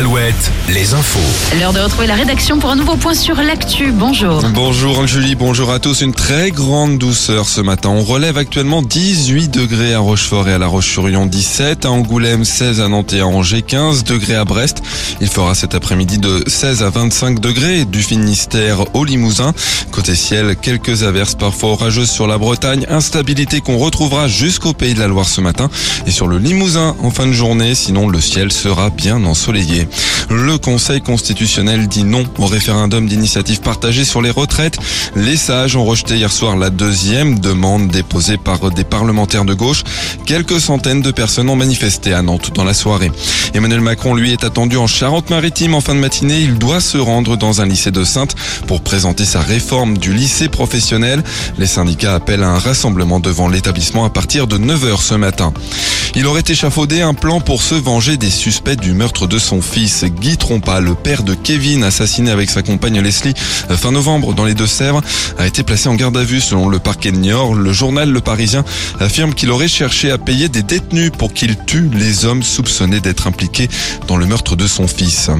Alouette, les infos. L'heure de retrouver la rédaction pour un nouveau point sur l'actu. Bonjour. Bonjour Julie, bonjour à tous. Une très grande douceur ce matin. On relève actuellement 18 degrés à Rochefort et à La Roche-sur-Yon, 17 à Angoulême, 16 à Nantes et à Angers, 15 degrés à Brest. Il fera cet après-midi de 16 à 25 degrés du Finistère au Limousin. Côté ciel, quelques averses parfois orageuses sur la Bretagne, instabilité qu'on retrouvera jusqu'au pays de la Loire ce matin et sur le Limousin en fin de journée. Sinon, le ciel sera bien ensoleillé. Le Conseil constitutionnel dit non au référendum d'initiative partagée sur les retraites. Les sages ont rejeté hier soir la deuxième demande déposée par des parlementaires de gauche. Quelques centaines de personnes ont manifesté à Nantes dans la soirée. Emmanuel Macron, lui, est attendu en Charente-Maritime en fin de matinée. Il doit se rendre dans un lycée de Sainte pour présenter sa réforme du lycée professionnel. Les syndicats appellent à un rassemblement devant l'établissement à partir de 9h ce matin. Il aurait échafaudé un plan pour se venger des suspects du meurtre de son fils. Guy Trompa, le père de Kevin, assassiné avec sa compagne Leslie fin novembre dans les Deux-Sèvres, a été placé en garde à vue selon le parquet de Niort. Le journal Le Parisien affirme qu'il aurait cherché à payer des détenus pour qu'il tue les hommes soupçonnés d'être impliqués dans le meurtre de son fils.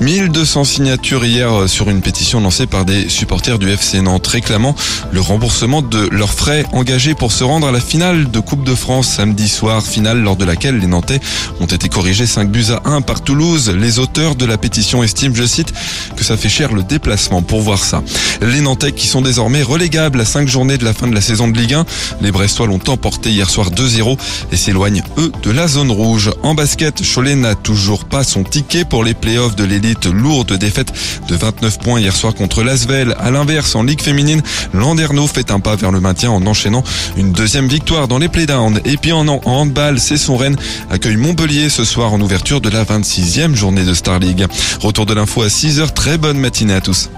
1200 signatures hier sur une pétition lancée par des supporters du FC Nantes réclamant le remboursement de leurs frais engagés pour se rendre à la finale de Coupe de France samedi soir, finale lors de laquelle les Nantais ont été corrigés 5 buts à 1 par Les auteurs de la pétition estiment, je cite, que ça fait cher le déplacement pour voir ça. Les Nantais qui sont désormais relégables à 5 journées de la fin de la saison de Ligue 1. Les Brestois l'ont emporté hier soir 2-0 et s'éloignent eux de la zone rouge. En basket, Cholet n'a toujours pas son ticket pour les playoffs de l'élite. Lourde défaite de 29 points hier soir contre l'Asvel. À l'inverse, en Ligue féminine, Landerneau fait un pas vers le maintien en enchaînant une deuxième victoire dans les playdowns. Et puis en handball, c'est son Rennes accueille Montpellier ce soir en ouverture de la 26e journée de Star League. Retour de l'info à 6h, très bonne matinée à tous.